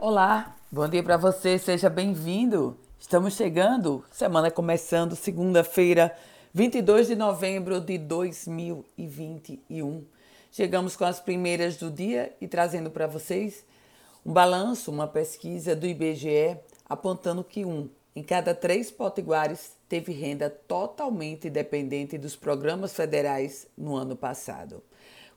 Olá, bom dia para você, seja bem-vindo. Estamos chegando, semana começando, segunda-feira, 22 de novembro de 2021. Chegamos com as primeiras do dia e trazendo para vocês um balanço, uma pesquisa do IBGE apontando que um em cada três potiguares teve renda totalmente dependente dos programas federais no ano passado.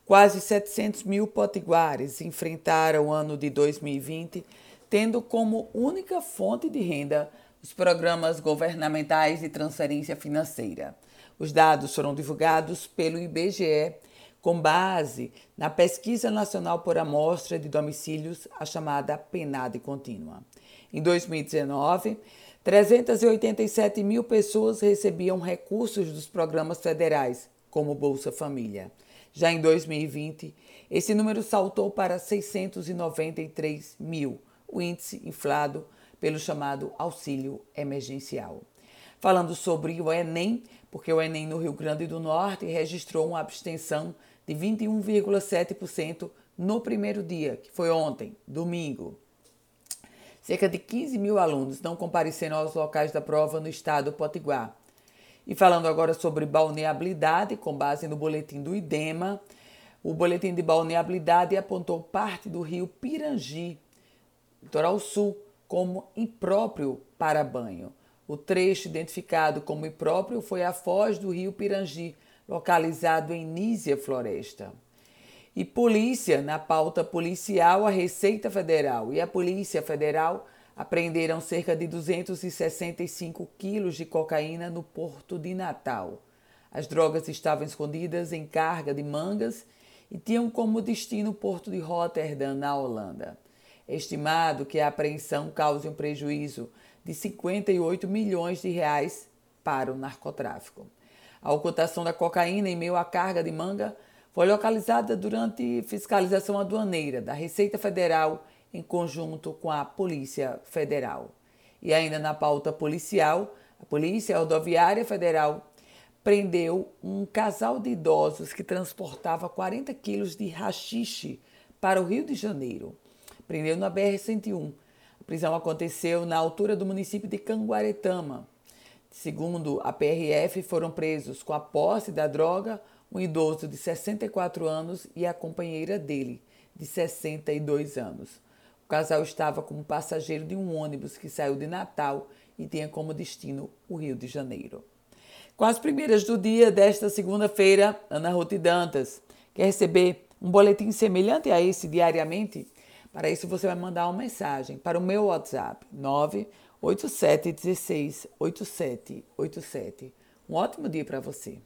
Quase 700 mil potiguares enfrentaram o ano de 2020, tendo como única fonte de renda os programas governamentais de transferência financeira. Os dados foram divulgados pelo IBGE com base na Pesquisa Nacional por Amostra de Domicílios, a chamada PNAD contínua. Em 2019, 387 mil pessoas recebiam recursos dos programas federais, como Bolsa Família. Já em 2020, esse número saltou para 693 mil, o índice inflado pelo chamado auxílio emergencial. Falando sobre o Enem, porque o Enem no Rio Grande do Norte registrou uma abstenção de 21,7% no primeiro dia, que foi ontem, domingo. Cerca de 15 mil alunos não compareceram aos locais da prova no estado Potiguar. E falando agora sobre balneabilidade, com base no boletim do IDEMA, o boletim de balneabilidade apontou parte do rio Pirangi, litoral sul, como impróprio para banho. O trecho identificado como impróprio foi a foz do rio Pirangi, localizado em Nísia Floresta. E polícia, na pauta policial, a Receita Federal e a Polícia Federal apreenderam cerca de 265 quilos de cocaína no porto de Natal. As drogas estavam escondidas em carga de mangas e tinham como destino o porto de Rotterdam, na Holanda. É estimado que a apreensão cause um prejuízo de 58 milhões de reais para o narcotráfico. A ocultação da cocaína em meio à carga de manga foi localizada durante fiscalização aduaneira da Receita Federal em conjunto com a Polícia Federal. E ainda na pauta policial, a Polícia Rodoviária Federal prendeu um casal de idosos que transportava 40 quilos de rachixe para o Rio de Janeiro. Prendeu na BR-101. A prisão aconteceu na altura do município de Canguaretama. Segundo a PRF, foram presos com a posse da droga um idoso de 64 anos e a companheira dele, de 62 anos. Casal estava como passageiro de um ônibus que saiu de Natal e tinha como destino o Rio de Janeiro. Com as primeiras do dia desta segunda-feira, Ana Ruth Dantas quer receber um boletim semelhante a esse diariamente? Para isso, você vai mandar uma mensagem para o meu WhatsApp 987 16 8787. Um ótimo dia para você.